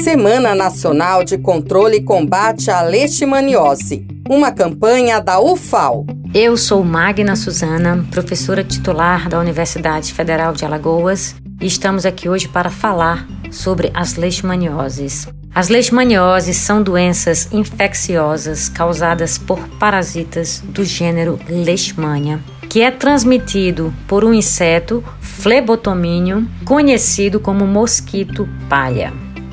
Semana Nacional de Controle e Combate à Leishmaniose, uma campanha da UFAL. Eu sou Magna Suzana, professora titular da Universidade Federal de Alagoas, e estamos aqui hoje para falar sobre as leishmanioses. As leishmanioses são doenças infecciosas causadas por parasitas do gênero Leishmania, que é transmitido por um inseto flebotomínio conhecido como mosquito palha.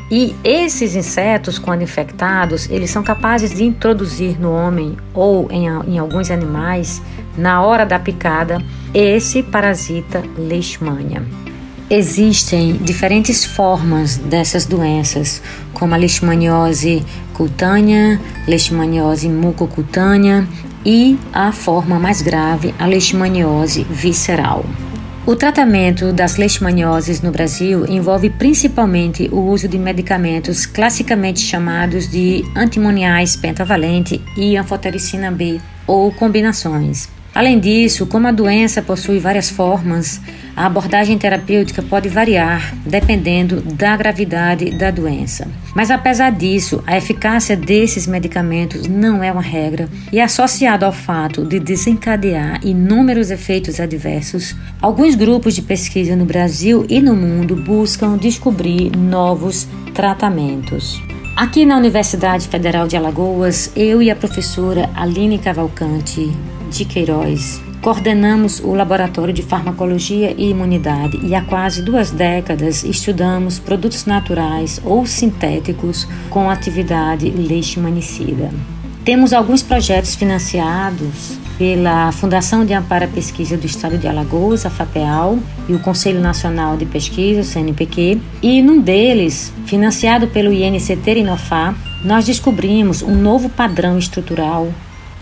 E esses insetos, quando infectados, eles são capazes de introduzir no homem ou em, em alguns animais, na hora da picada, esse parasita Leishmania. Existem diferentes formas dessas doenças, como a leishmaniose cutânea, leishmaniose mucocutânea e a forma mais grave, a leishmaniose visceral. O tratamento das leishmanioses no Brasil envolve principalmente o uso de medicamentos classicamente chamados de antimoniais pentavalente e anfotericina B ou combinações. Além disso, como a doença possui várias formas, a abordagem terapêutica pode variar dependendo da gravidade da doença. Mas apesar disso, a eficácia desses medicamentos não é uma regra e associado ao fato de desencadear inúmeros efeitos adversos, alguns grupos de pesquisa no Brasil e no mundo buscam descobrir novos tratamentos. Aqui na Universidade Federal de Alagoas, eu e a professora Aline Cavalcante de Queiroz coordenamos o Laboratório de Farmacologia e Imunidade e há quase duas décadas estudamos produtos naturais ou sintéticos com atividade leishmanicida. Temos alguns projetos financiados pela Fundação de Amparo à Pesquisa do Estado de Alagoas, a FAPEAL, e o Conselho Nacional de Pesquisa, o CNPq, e num deles, financiado pelo INCT Inofá, nós descobrimos um novo padrão estrutural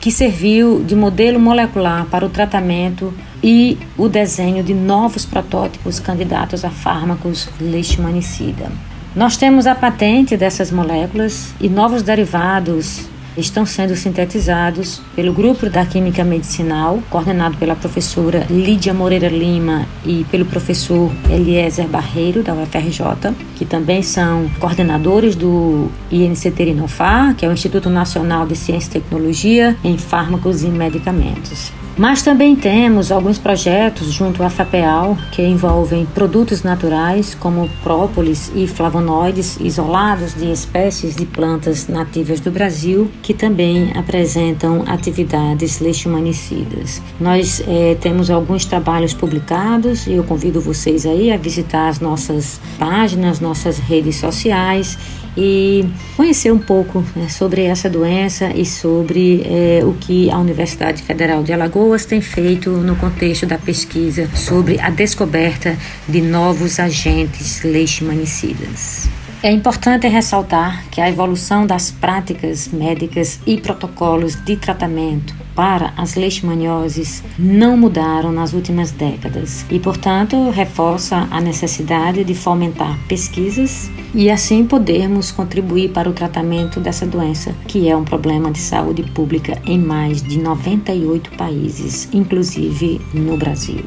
que serviu de modelo molecular para o tratamento e o desenho de novos protótipos candidatos a fármacos leishmanicida. Nós temos a patente dessas moléculas e novos derivados estão sendo sintetizados pelo grupo da Química Medicinal, coordenado pela professora Lídia Moreira Lima e pelo professor Eliezer Barreiro, da UFRJ, que também são coordenadores do INCT Inofar, que é o Instituto Nacional de Ciência e Tecnologia em Fármacos e Medicamentos. Mas também temos alguns projetos junto à FAPEAL que envolvem produtos naturais como própolis e flavonoides isolados de espécies de plantas nativas do Brasil que também apresentam atividades leishmanicidas. Nós é, temos alguns trabalhos publicados e eu convido vocês aí a visitar as nossas páginas, nossas redes sociais e conhecer um pouco né, sobre essa doença e sobre é, o que a Universidade Federal de Alagoas tem feito no contexto da pesquisa sobre a descoberta de novos agentes leishmanicidas. É importante ressaltar que a evolução das práticas médicas e protocolos de tratamento para as leishmanioses não mudaram nas últimas décadas e, portanto, reforça a necessidade de fomentar pesquisas e assim podermos contribuir para o tratamento dessa doença, que é um problema de saúde pública em mais de 98 países, inclusive no Brasil.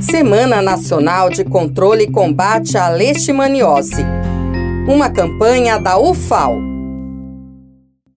Semana Nacional de Controle e Combate à Leishmaniose uma campanha da UFAL.